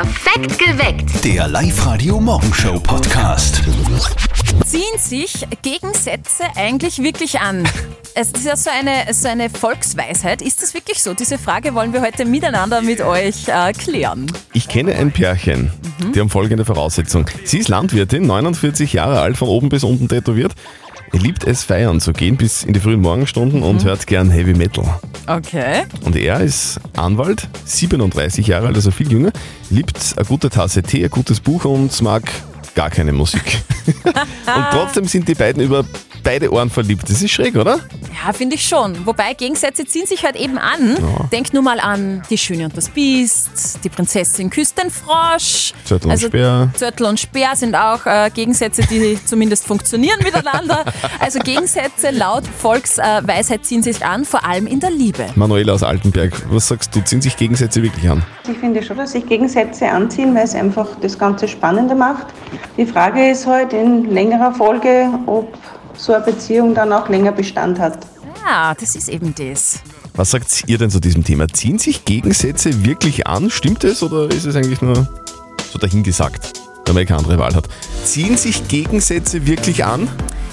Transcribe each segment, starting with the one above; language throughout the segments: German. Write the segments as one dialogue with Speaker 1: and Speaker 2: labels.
Speaker 1: Perfekt geweckt.
Speaker 2: Der Live-Radio-Morgenshow-Podcast.
Speaker 3: Ziehen sich Gegensätze eigentlich wirklich an? Es ist ja so eine, so eine Volksweisheit. Ist das wirklich so? Diese Frage wollen wir heute miteinander mit euch äh, klären.
Speaker 4: Ich kenne ein Pärchen, die haben folgende Voraussetzung. Sie ist Landwirtin, 49 Jahre alt, von oben bis unten tätowiert. Er liebt es feiern zu gehen bis in die frühen Morgenstunden und hört gern Heavy Metal.
Speaker 3: Okay.
Speaker 4: Und er ist Anwalt, 37 Jahre alt, also viel jünger, liebt eine gute Tasse Tee, ein gutes Buch und mag gar keine Musik. und trotzdem sind die beiden über beide Ohren verliebt. Das ist schräg, oder?
Speaker 3: Ja, finde ich schon. Wobei Gegensätze ziehen sich halt eben an. Denk nur mal an die Schöne und das Biest, die Prinzessin küsst den Frosch.
Speaker 4: Zörtel und Speer.
Speaker 3: Zörtel und Speer sind auch äh, Gegensätze, die zumindest funktionieren miteinander. Also Gegensätze laut Volksweisheit ziehen sich an, vor allem in der Liebe.
Speaker 4: Manuela aus Altenberg, was sagst du? Ziehen sich Gegensätze wirklich an?
Speaker 5: Ich finde schon, dass sich Gegensätze anziehen, weil es einfach das Ganze spannender macht. Die Frage ist halt in längerer Folge, ob so eine Beziehung dann auch länger Bestand hat.
Speaker 3: Ja, das ist eben das.
Speaker 4: Was sagt ihr denn zu diesem Thema? Ziehen sich Gegensätze wirklich an? Stimmt es oder ist es eigentlich nur so dahingesagt, wenn man keine andere Wahl hat? Ziehen sich Gegensätze wirklich an?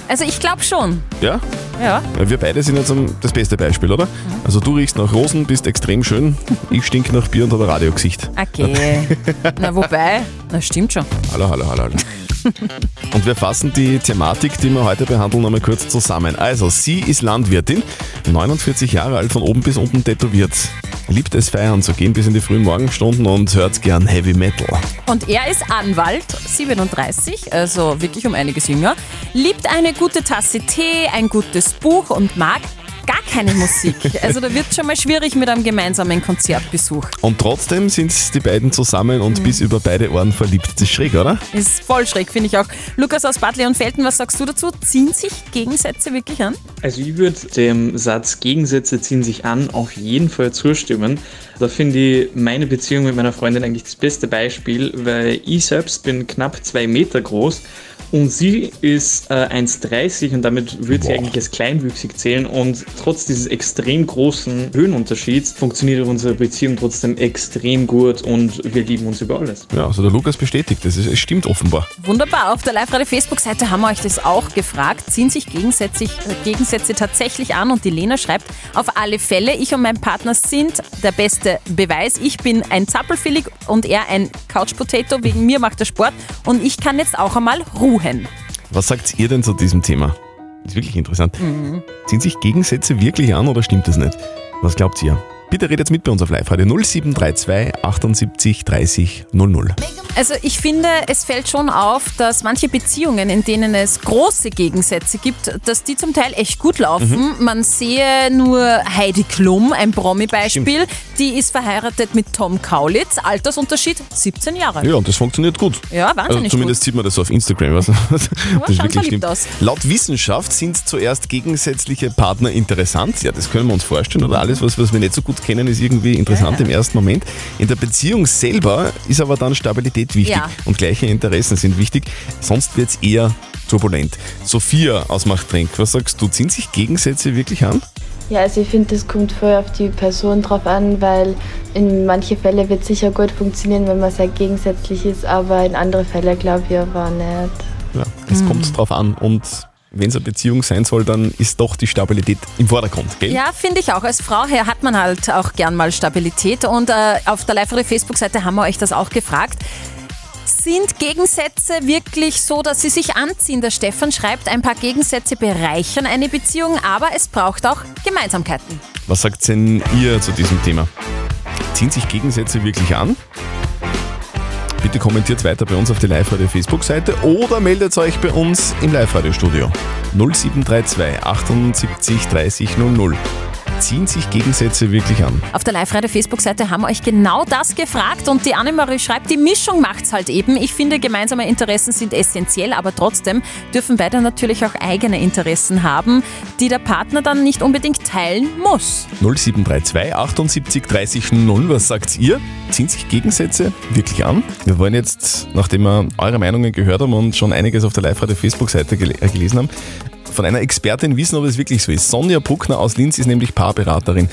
Speaker 3: Also ich glaube schon.
Speaker 4: Ja?
Speaker 3: Ja.
Speaker 4: Wir beide sind jetzt das beste Beispiel, oder? Also du riechst nach Rosen, bist extrem schön. Ich stink nach Bier und habe ein Radiogesicht.
Speaker 3: Okay. Na wobei, na stimmt schon.
Speaker 4: Hallo, hallo, hallo, hallo. Und wir fassen die Thematik, die wir heute behandeln, nochmal kurz zusammen. Also, sie ist Landwirtin, 49 Jahre alt, von oben bis unten tätowiert. Liebt es feiern zu gehen bis in die frühen Morgenstunden und hört gern Heavy Metal.
Speaker 3: Und er ist Anwalt, 37, also wirklich um einiges jünger, liebt eine gute Tasse Tee, ein gutes Buch und mag gar keine Musik. Also da wird schon mal schwierig mit einem gemeinsamen Konzertbesuch.
Speaker 4: Und trotzdem sind die beiden zusammen und bis über beide Ohren verliebt. Das ist schräg, oder?
Speaker 3: Ist voll schräg, finde ich auch. Lukas aus Bad Leonfelden, was sagst du dazu? Ziehen sich Gegensätze wirklich an?
Speaker 6: Also ich würde dem Satz Gegensätze ziehen sich an auf jeden Fall zustimmen. Da finde ich meine Beziehung mit meiner Freundin eigentlich das beste Beispiel, weil ich selbst bin knapp zwei Meter groß und sie ist äh, 1,30 und damit würde sie eigentlich als kleinwüchsig zählen und trotz dieses extrem großen Höhenunterschieds funktioniert unsere Beziehung trotzdem extrem gut und wir lieben uns über alles.
Speaker 4: Ja, also der Lukas bestätigt das. Es stimmt offenbar.
Speaker 3: Wunderbar. Auf der Live-Radio-Facebook-Seite haben wir euch das auch gefragt. Ziehen sich Gegensätze, äh, Gegensätze tatsächlich an? Und die Lena schreibt, auf alle Fälle, ich und mein Partner sind der beste Beweis. Ich bin ein Zappelfillig und er ein Couch-Potato. Wegen mir macht er Sport und ich kann jetzt auch einmal ruhen.
Speaker 4: Was sagt ihr denn zu diesem Thema? ist wirklich interessant. Ziehen sich Gegensätze wirklich an oder stimmt das nicht? Was glaubt ihr? Bitte redet mit bei uns auf Live-Radio 0732 78 30 00.
Speaker 3: Also ich finde, es fällt schon auf, dass manche Beziehungen, in denen es große Gegensätze gibt, dass die zum Teil echt gut laufen. Man sehe nur Heidi Klum, ein Promi-Beispiel, die ist verheiratet mit Tom Kaulitz, Altersunterschied 17 Jahre.
Speaker 4: Ja, und das funktioniert gut.
Speaker 3: Ja, wahnsinnig
Speaker 4: Also zumindest sieht man das auf Instagram. Was, das
Speaker 3: schaut verliebt aus.
Speaker 4: Laut Wissenschaft sind zuerst gegensätzliche Partner interessant. Ja, das können wir uns vorstellen. Oder alles, was, was wir nicht so gut kennen, ist irgendwie interessant
Speaker 3: Ja, ja.
Speaker 4: im ersten Moment. In der Beziehung selber ist aber dann Stabilität wichtig.
Speaker 3: Ja.
Speaker 4: Und gleiche Interessen sind wichtig. Sonst wird es eher turbulent. Sophia aus Machtrenk, was sagst du? Ziehen sich Gegensätze wirklich an?
Speaker 7: Ja, also ich finde, das kommt voll auf die Person drauf an, weil in manche Fälle wird sicher gut funktionieren, wenn man sehr gegensätzlich ist, aber in andere Fälle glaube ich aber nicht.
Speaker 4: Ja, es kommt drauf an. Und wenn es eine Beziehung sein soll, dann ist doch die Stabilität im Vordergrund, gell?
Speaker 3: Ja, finde ich auch. Als Frau her hat man halt auch gern mal Stabilität. Und äh, auf der Live-Radio-Facebook-Seite haben wir euch das auch gefragt. Sind Gegensätze wirklich so, dass sie sich anziehen? Der Stefan schreibt, ein paar Gegensätze bereichern eine Beziehung, aber es braucht auch Gemeinsamkeiten.
Speaker 4: Was sagt denn ihr zu diesem Thema? Ziehen sich Gegensätze wirklich an? Bitte kommentiert weiter bei uns auf der Live-Radio-Facebook-Seite oder meldet euch bei uns im Live-Radio-Studio. 0732 78 30 00. Ziehen sich Gegensätze wirklich an?
Speaker 3: Auf der Live-Radio-Facebook-Seite haben wir euch genau das gefragt und die Annemarie schreibt, die Mischung macht's halt eben. Ich finde, gemeinsame Interessen sind essentiell, aber trotzdem dürfen beide natürlich auch eigene Interessen haben, die der Partner dann nicht unbedingt teilen muss.
Speaker 4: 0732 78 30 00. Was sagt ihr? Ziehen sich Gegensätze wirklich an? Wir wollen jetzt, nachdem wir eure Meinungen gehört haben und schon einiges auf der Live-Radio-Facebook-Seite gel äh, gelesen haben, von einer Expertin wissen, ob es wirklich so ist. Sonja Bruckner aus Linz ist nämlich Paarberaterin.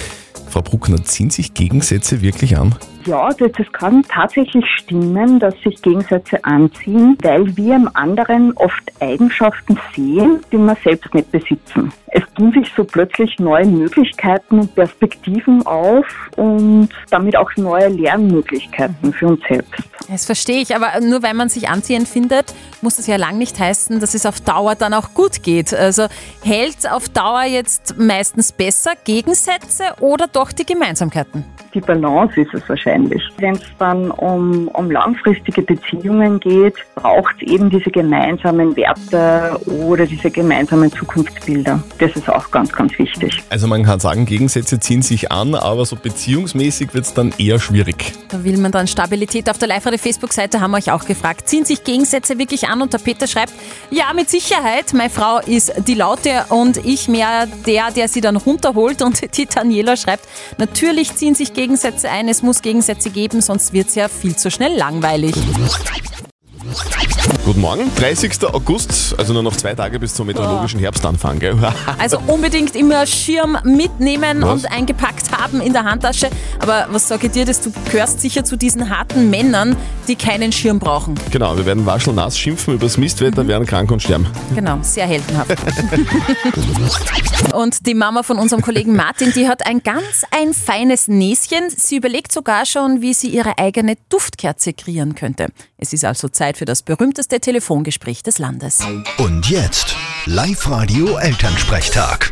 Speaker 4: Frau Bruckner, ziehen sich Gegensätze wirklich an?
Speaker 1: Ja, das, das kann tatsächlich stimmen, dass sich Gegensätze anziehen, weil wir im anderen oft Eigenschaften sehen, die wir selbst nicht besitzen. Es tun sich so plötzlich neue Möglichkeiten und Perspektiven auf und damit auch neue Lernmöglichkeiten für uns selbst.
Speaker 3: Das verstehe ich, aber nur weil man sich anziehend findet, muss das ja lang nicht heißen, dass es auf Dauer dann auch gut geht. Also hält auf Dauer jetzt meistens besser Gegensätze oder doch die Gemeinsamkeiten?
Speaker 1: Die Balance ist es wahrscheinlich. Wenn es dann um, um langfristige Beziehungen geht, braucht es eben diese gemeinsamen Werte oder diese gemeinsamen Zukunftsbilder. Das ist auch ganz, ganz wichtig.
Speaker 4: Also man kann sagen, Gegensätze ziehen sich an, aber so beziehungsmäßig wird es dann eher schwierig.
Speaker 3: Da will man dann Stabilität. Auf der Live-Radio-Facebook-Seite haben wir euch auch gefragt, ziehen sich Gegensätze wirklich an? Und der Peter schreibt, ja, mit Sicherheit. Meine Frau ist die Laute und ich mehr der, der sie dann runterholt. Und die Daniela schreibt, natürlich ziehen sich Gegensätze ein. Es muss Gegensätze geben, sonst wird es ja viel zu schnell langweilig.
Speaker 4: Guten Morgen, 30. August, also nur noch zwei Tage bis zum meteorologischen Herbstanfang. Gell?
Speaker 3: Also unbedingt immer Schirm mitnehmen
Speaker 4: Was?
Speaker 3: und eingepackt haben in der Handtasche. Aber was sage ich dir, dass du gehörst sicher zu diesen harten Männern, die keinen Schirm brauchen.
Speaker 4: Genau, wir werden waschelnass schimpfen über das Mistwetter, werden krank und sterben.
Speaker 3: Genau, sehr heldenhaft. und die Mama von unserem Kollegen Martin, die hat ein ganz ein feines Näschen. Sie überlegt sogar schon, wie sie ihre eigene Duftkerze kreieren könnte. Es ist also Zeit für das berühmteste Telefongespräch des Landes.
Speaker 2: Und jetzt Live-Radio Elternsprechtag.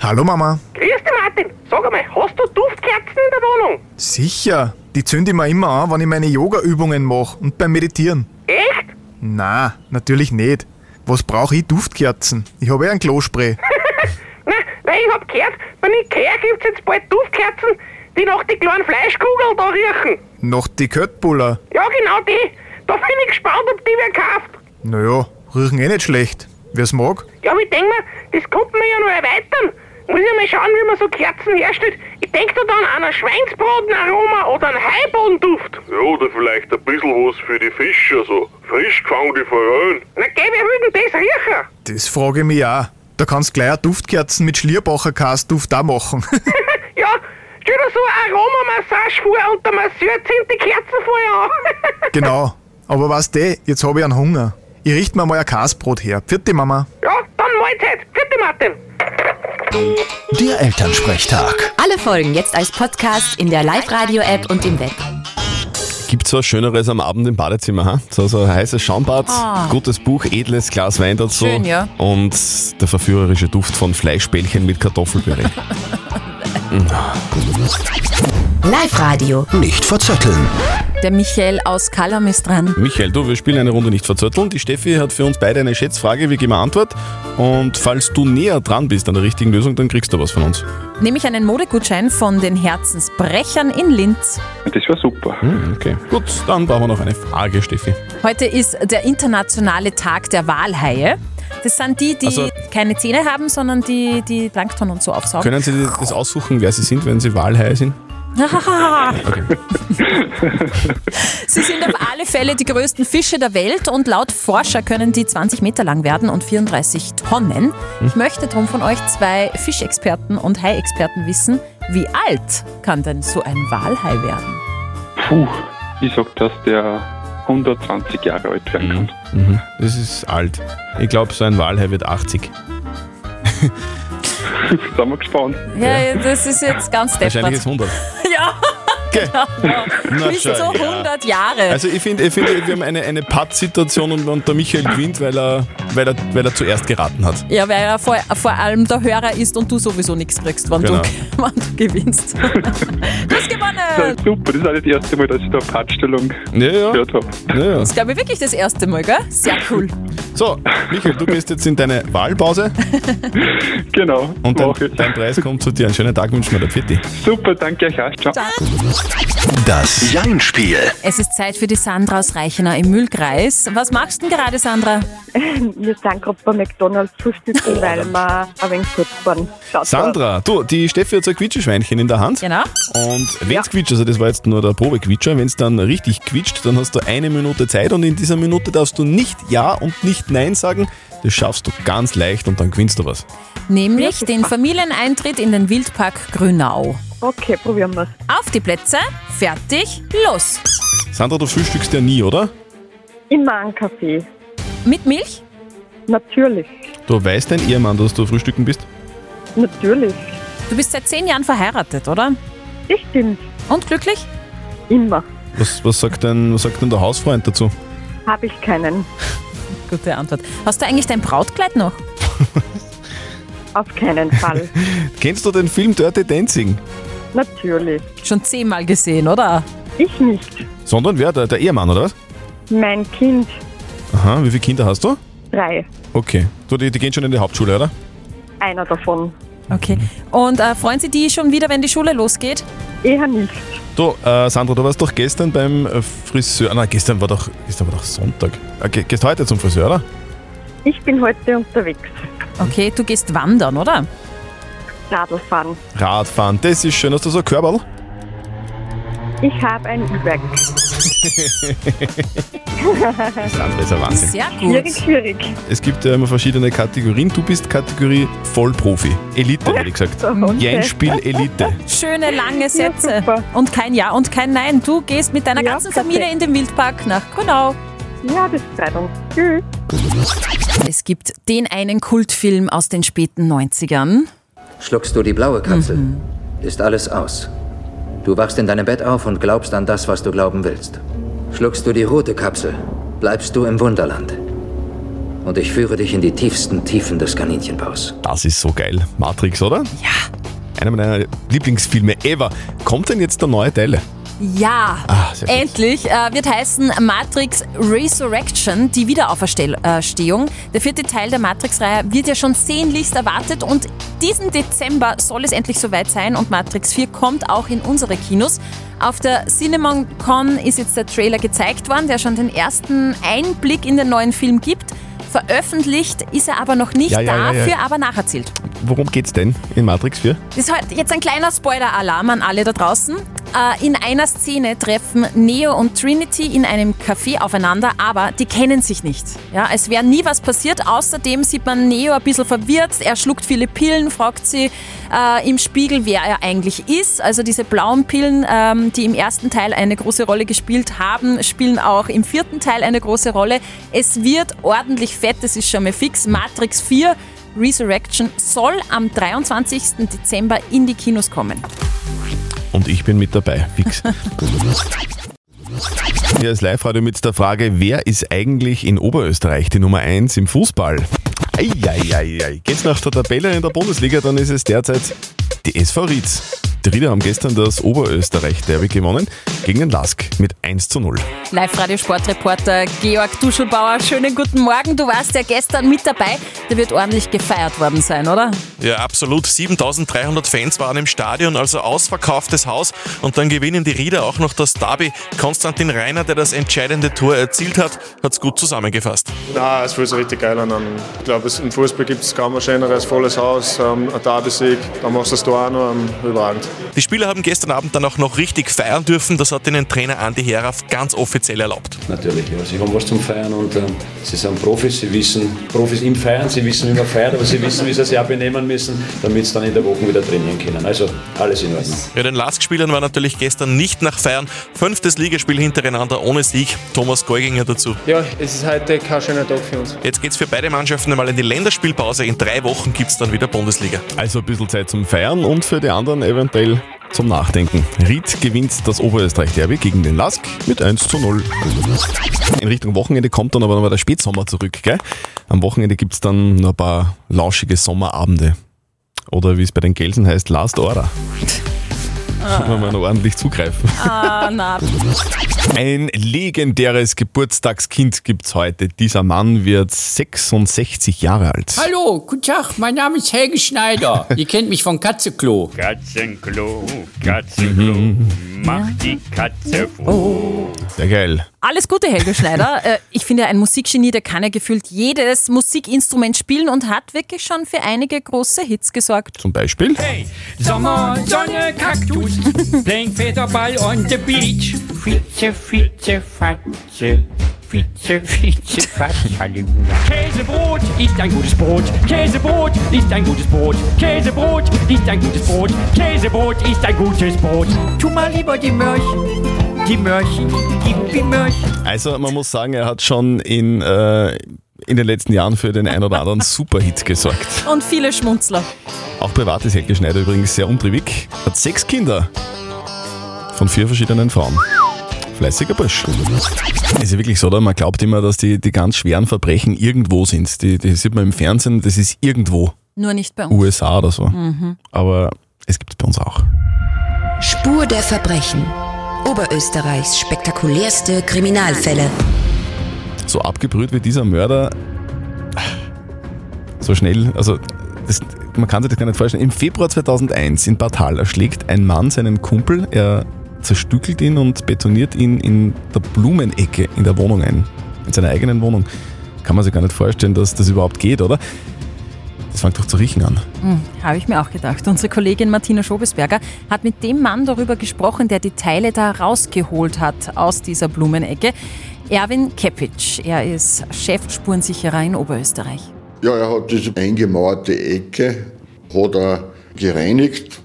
Speaker 8: Hallo Mama.
Speaker 9: Grüß dich, Martin. Sag einmal, hast du Duftkerzen in der Wohnung?
Speaker 8: Sicher, die zünde ich mir immer an, wenn ich meine Yoga-Übungen mache und beim Meditieren.
Speaker 9: Echt?
Speaker 8: Na, natürlich nicht. Was brauche ich Duftkerzen? Ich habe ja ein Klospray.
Speaker 9: Nein, weil ich hab gehört, bei Ikea gibt's jetzt bald Duftkerzen, die nach die kleinen Fleischkugeln da riechen.
Speaker 8: Noch die Köttbuller.
Speaker 9: Ja, genau die. Da bin ich gespannt, ob die wer kauft.
Speaker 8: Naja, riechen eh nicht schlecht. Wer's mag?
Speaker 9: Ja, aber ich denk mir, das könnte man ja noch erweitern. Muss ja mal schauen, wie man so Kerzen herstellt. Ich denk da dann an ein Schweinsbratenaroma oder einen Haibodenduft.
Speaker 10: Ja, oder vielleicht ein bisschen was für die Fische, so frisch gefangene Forellen.
Speaker 9: Na geh, wer will denn das riechen?
Speaker 8: Das frage ich mich auch. Da kannst gleich eine Duftkerzen mit Schlierbacher Duft auch machen.
Speaker 9: ja, stell dir so eine Aromamassage vor und der Masseur zieht die Kerzen vorher an.
Speaker 8: genau. Aber weißt du, jetzt habe ich einen Hunger. Ich richte mir mal ein Kasbrot her. Vierte Mama.
Speaker 9: ja, dann Mahlzeit. Vierte Martin.
Speaker 2: Der Elternsprechtag.
Speaker 11: Alle Folgen jetzt als Podcast in der Live-Radio-App und im Web.
Speaker 4: Gibt was Schöneres am Abend im Badezimmer, ha? So, so ein heißes Schaumbad,
Speaker 3: Ah.
Speaker 4: gutes Buch, edles Glas Wein dazu.
Speaker 3: Schön, ja.
Speaker 4: Und der verführerische Duft von Fleischbällchen mit Kartoffelpüree.
Speaker 11: Live-Radio.
Speaker 2: Nicht verzetteln.
Speaker 3: Der Michael aus Kallam ist dran.
Speaker 4: Michael, du, wir spielen eine Runde nicht verzötteln. Die Steffi hat für uns beide eine Schätzfrage, wir geben eine Antwort. Und falls du näher dran bist an der richtigen Lösung, dann kriegst du was von uns.
Speaker 3: Nämlich einen Modegutschein von den Herzensbrechern in Linz.
Speaker 10: Das war super.
Speaker 4: Hm, okay. Gut, dann brauchen wir noch eine Frage, Steffi.
Speaker 3: Heute ist der internationale Tag der Walhaie. Das sind die, die
Speaker 4: Also-
Speaker 3: keine Zähne haben, sondern die, die Plankton und so aufsaugen.
Speaker 4: Können Sie das aussuchen, wer Sie sind, wenn Sie Walhaie sind?
Speaker 3: Sie sind auf alle Fälle die größten Fische der Welt und laut Forscher können die 20 Meter lang werden und 34 Tonnen. Ich möchte darum von euch zwei Fischexperten und Hai-Experten wissen, wie alt kann denn so ein Walhai werden?
Speaker 10: Puh, ich sag, dass der 120 Jahre alt werden kann.
Speaker 4: Mhm. Das ist alt. Ich glaube, so ein Walhai wird 80.
Speaker 10: Sind wir gespannt.
Speaker 3: Ja, das ist jetzt ganz
Speaker 4: Wahrscheinlich
Speaker 3: deppert.
Speaker 4: ist 100.
Speaker 3: Ja,
Speaker 4: Okay. Na,
Speaker 3: bis zu
Speaker 4: schau, ja.
Speaker 3: 100 Jahre.
Speaker 4: Also ich finde, ich find, wir haben eine, eine Patt-Situation und, und der Michael gewinnt, weil er, weil, er, weil er zuerst geraten hat.
Speaker 3: Ja, weil er vor, vor allem der Hörer ist und du sowieso nichts kriegst, wenn,
Speaker 4: Genau.
Speaker 3: du, wenn du gewinnst. du hast gewonnen!
Speaker 10: Super, das ist auch nicht das erste Mal, dass ich da eine Partstellung
Speaker 4: Ja, ja.
Speaker 10: gehört habe.
Speaker 4: ja, ja.
Speaker 3: Das ist, glaube ich, wirklich das erste Mal, gell? Sehr cool.
Speaker 4: So, Michael, du gehst jetzt in deine Wahlpause
Speaker 10: Genau,
Speaker 4: und dein, dein Preis kommt zu dir. Einen schönen Tag wünschen wir dir. Pfitti.
Speaker 10: Super, danke euch auch. Ciao.
Speaker 2: Das Jein-Spiel.
Speaker 3: Es ist Zeit für die Sandra aus Reichenau im Mühlkreis. Was machst du denn gerade, Sandra?
Speaker 1: Wir sind gerade bei McDonalds frühstücken, weil wir ein wenig kurz waren. Schaut
Speaker 4: Sandra, du, die Steffi hat so ein Quietscheschweinchen in der Hand.
Speaker 3: Genau.
Speaker 4: Und wenn es quietscht, also das war jetzt nur der Probequitscher, wenn es dann richtig quietscht, dann hast du eine Minute Zeit und in dieser Minute darfst du nicht Ja und nicht Nein sagen. Das schaffst du ganz leicht und dann gewinnst du was.
Speaker 3: Nämlich den Familieneintritt in den Wildpark Grünau.
Speaker 12: Okay, probieren wir's.
Speaker 3: Auf die Plätze, fertig, los.
Speaker 4: Sandra, du frühstückst ja nie, oder?
Speaker 12: Immer einen Kaffee.
Speaker 3: Mit Milch?
Speaker 12: Natürlich.
Speaker 4: Du weißt dein Ehemann, dass du frühstücken bist?
Speaker 12: Natürlich.
Speaker 3: Du bist seit zehn Jahren verheiratet, oder?
Speaker 12: Das stimmt.
Speaker 3: Und glücklich?
Speaker 12: Immer.
Speaker 4: Was, was, sagt denn, was sagt denn der Hausfreund dazu?
Speaker 12: Habe ich keinen.
Speaker 3: Gute Antwort. Hast du eigentlich dein Brautkleid noch?
Speaker 12: Auf keinen Fall.
Speaker 4: Kennst du den Film Dirty Dancing?
Speaker 12: Natürlich.
Speaker 3: Schon zehnmal gesehen, oder?
Speaker 12: Ich nicht.
Speaker 4: Sondern wer? Der, der Ehemann, oder was?
Speaker 12: Mein Kind.
Speaker 4: Aha, wie viele Kinder hast du?
Speaker 12: Drei.
Speaker 4: Okay. Du, die, die gehen schon in die Hauptschule, oder?
Speaker 12: Einer davon.
Speaker 3: Okay. Und äh, freuen Sie die schon wieder, wenn die Schule losgeht?
Speaker 12: Eher nicht.
Speaker 4: Du, äh, Sandra, du warst doch gestern beim äh, Friseur. Nein, gestern war doch, gestern war doch Sonntag. Äh, ge- gehst heute zum Friseur, oder?
Speaker 12: Ich bin heute unterwegs.
Speaker 3: Okay, du gehst wandern, oder?
Speaker 12: Radl fahren.
Speaker 4: Radfahren, das ist schön. Hast du so ein Körperl?
Speaker 12: Ich habe ein E-Bike.
Speaker 4: Das andere ist ein Wahnsinn.
Speaker 3: Sehr
Speaker 12: Schwierig, schwierig.
Speaker 4: Es gibt ja immer verschiedene Kategorien. Du bist Kategorie Vollprofi. Elite, hätte ich gesagt.
Speaker 3: Okay.
Speaker 4: Jeinspiel Elite.
Speaker 3: Schöne lange Sätze. und kein Ja und kein Nein. Du gehst mit deiner ganzen Familie in den Wildpark nach Grünau.
Speaker 12: Ja, das freut uns. Tschüss.
Speaker 3: Es gibt den einen Kultfilm aus den späten 90ern.
Speaker 13: Schluckst du die blaue Kapsel, ist alles aus. Du wachst in deinem Bett auf und glaubst an das, was du glauben willst. Schluckst du die rote Kapsel, bleibst du im Wunderland. Und ich führe dich in die tiefsten Tiefen des Kaninchenbaus.
Speaker 4: Das ist so geil. Matrix, oder? Ja. Einer meiner Lieblingsfilme ever. Kommt denn jetzt der neue Teil?
Speaker 3: Ja,
Speaker 4: Ah,
Speaker 3: endlich. Äh, wird heißen Matrix Resurrection, die Wiederauferstehung. Der vierte Teil der Matrix-Reihe wird ja schon sehnlichst erwartet und diesen Dezember soll es endlich soweit sein und Matrix 4 kommt auch in unsere Kinos. Auf der CinemaCon ist jetzt der Trailer gezeigt worden, der schon den ersten Einblick in den neuen Film gibt. Veröffentlicht ist er aber noch nicht,
Speaker 4: Ja, ja, ja, ja.
Speaker 3: dafür aber nacherzählt.
Speaker 4: Worum geht's denn in Matrix 4?
Speaker 3: Das ist halt jetzt ein kleiner Spoiler-Alarm an alle da draußen. Äh, in einer Szene treffen Neo und Trinity in einem Café aufeinander, aber die kennen sich nicht. Ja, es wäre nie was passiert. Außerdem sieht man Neo ein bisschen verwirrt. Er schluckt viele Pillen, fragt sie äh, im Spiegel, wer er eigentlich ist. Also diese blauen Pillen, ähm, die im ersten Teil eine große Rolle gespielt haben, spielen auch im vierten Teil eine große Rolle. Es wird ordentlich fett, das ist schon mal fix. Matrix 4 Resurrection soll am 23. Dezember in die Kinos kommen.
Speaker 4: Und ich bin mit dabei. Fix. Hier ist Live-Radio mit der Frage, wer ist eigentlich in Oberösterreich die Nummer 1 im Fußball? Eieiei. Geht's nach der Tabelle in der Bundesliga, dann ist es derzeit die SV Rietz. Die Rieder haben gestern das Oberösterreich-Derby gewonnen gegen den Lask mit 1 zu 0.
Speaker 3: Live-Radio-Sportreporter Georg Duschelbauer, schönen guten Morgen. Du warst ja gestern mit dabei. Da wird ordentlich gefeiert worden sein, oder?
Speaker 14: Ja, absolut. 7300 Fans waren im Stadion, also ausverkauftes Haus. Und dann gewinnen die Rieder auch noch das Derby. Konstantin Reiner, der das entscheidende Tor erzielt hat, hat es gut zusammengefasst.
Speaker 15: Nein, es fühlt sich richtig geil an. Ich glaube, es- im Fußball gibt es kaum ein schöneres, volles Haus, ähm, ein Derby-Sieg, dann machst du das Tor auch noch ähm, überragend.
Speaker 14: Die Spieler haben gestern Abend dann auch noch richtig feiern dürfen. Das hat ihnen Trainer Andi Heraff ganz offiziell erlaubt.
Speaker 16: Natürlich, ja. Sie haben was zum Feiern und ähm, sie sind Profis, sie wissen, Profis im Feiern, sie wissen, wie man feiert, aber sie wissen, wie sie sich auch benehmen müssen, damit sie dann in der Woche wieder trainieren können. Also alles in Ordnung.
Speaker 14: Ja, den Lask-Spielern war natürlich gestern nicht nach Feiern. Fünftes Ligaspiel hintereinander ohne Sieg. Thomas Geuginger dazu.
Speaker 17: Ja, es ist heute kein schöner Tag für uns.
Speaker 14: Jetzt geht's für beide Mannschaften einmal in die Länderspielpause. In drei Wochen gibt's dann wieder Bundesliga.
Speaker 4: Also ein bisschen Zeit zum Feiern und für die anderen eventuell zum Nachdenken. Ried gewinnt das Oberösterreich-Derby gegen den Lask mit 1 zu 0. In Richtung Wochenende kommt dann aber noch mal der Spätsommer zurück. Gell? Am Wochenende gibt's dann noch ein paar lauschige Sommerabende. Oder wie es bei den Gelsen heißt, Last Order. Kann man mal noch ordentlich zugreifen.
Speaker 3: Ah, na.
Speaker 4: Ein legendäres Geburtstagskind gibt's heute. Dieser Mann wird 66 Jahre alt.
Speaker 18: Hallo, guten Tag, mein Name ist Helge Schneider. Ihr kennt mich von Katzeklo.
Speaker 19: Katzenklo, Katzenklo, mach die Katze froh.
Speaker 4: Sehr geil.
Speaker 3: Alles Gute, Helge Schneider. Äh, ich finde, ein Musikgenie, der kann ja gefühlt jedes Musikinstrument spielen und hat wirklich schon für einige große Hits gesorgt.
Speaker 4: Zum Beispiel?
Speaker 19: Hey, Sommer, Sonne, Kaktus, playing Federball on the beach. Fitze, Fitze, Fatze, Fitze, Fitze, Fatz, Halleluja. Käsebrot ist ein gutes Brot. Käsebrot ist ein gutes Brot. Käsebrot ist ein gutes Brot. Käsebrot ist ein gutes Brot. Tu mal lieber die Mörchen. Die Mörchen, gib die Mörchen.
Speaker 4: Also man muss sagen, er hat schon in, äh, in den letzten Jahren für den ein oder anderen Superhit gesorgt.
Speaker 3: Und viele Schmunzler.
Speaker 4: Auch privat ist Helge Schneider übrigens sehr umtriebig. Hat sechs Kinder von vier verschiedenen Frauen. Fleißiger Bursch. Ist ja wirklich so, oder? Man glaubt immer, dass die, die ganz schweren Verbrechen irgendwo sind. Die, die sieht man im Fernsehen, das ist irgendwo.
Speaker 3: Nur nicht bei uns.
Speaker 4: USA oder so.
Speaker 3: Mhm.
Speaker 4: Aber es gibt es bei uns auch.
Speaker 11: Spur der Verbrechen. Oberösterreichs spektakulärste Kriminalfälle.
Speaker 4: So abgebrüht wie dieser Mörder, so schnell, also das, man kann sich das gar nicht vorstellen. Im Februar 2001 in Bad Hall erschlägt ein Mann seinen Kumpel, er zerstückelt ihn und betoniert ihn in der Blumenecke in der Wohnung ein. In seiner eigenen Wohnung. Kann man sich gar nicht vorstellen, dass das überhaupt geht, oder? Das fängt doch zu riechen an.
Speaker 3: Hm, Habe ich mir auch gedacht. Unsere Kollegin Martina Schobesberger hat mit dem Mann darüber gesprochen, der die Teile da rausgeholt hat aus dieser Blumenecke. Erwin Kepic. Er ist Chefspurensicherer in Oberösterreich.
Speaker 20: Ja, er hat diese eingemauerte Ecke hat er gereinigt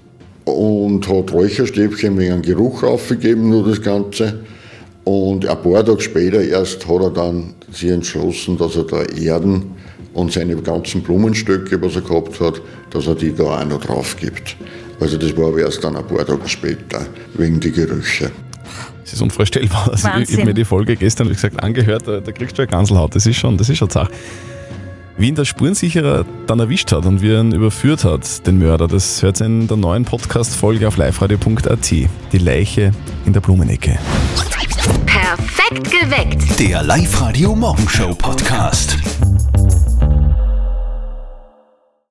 Speaker 20: und hat Räucherstäbchen wegen einem Geruch aufgegeben, nur das Ganze. Und ein paar Tage später erst hat er dann sich entschlossen, dass er da Erden und seine ganzen Blumenstöcke, was er gehabt hat, dass er die da auch noch drauf gibt. Also das war aber erst dann ein paar Tage später, wegen die Gerüche.
Speaker 4: Es ist unvorstellbar. Also ich habe mir die Folge gestern, wie gesagt, angehört, da, da kriegst du eine Ganselhaut. Das ist schon, das ist schon Sache. Wie ihn der Spurensicherer dann erwischt hat und wie er ihn überführt hat, den Mörder, das hört ihr in der neuen Podcast-Folge auf liveradio.at. Die Leiche in der Blumenecke.
Speaker 11: Perfekt geweckt.
Speaker 2: Der Live-Radio Morgenshow Podcast.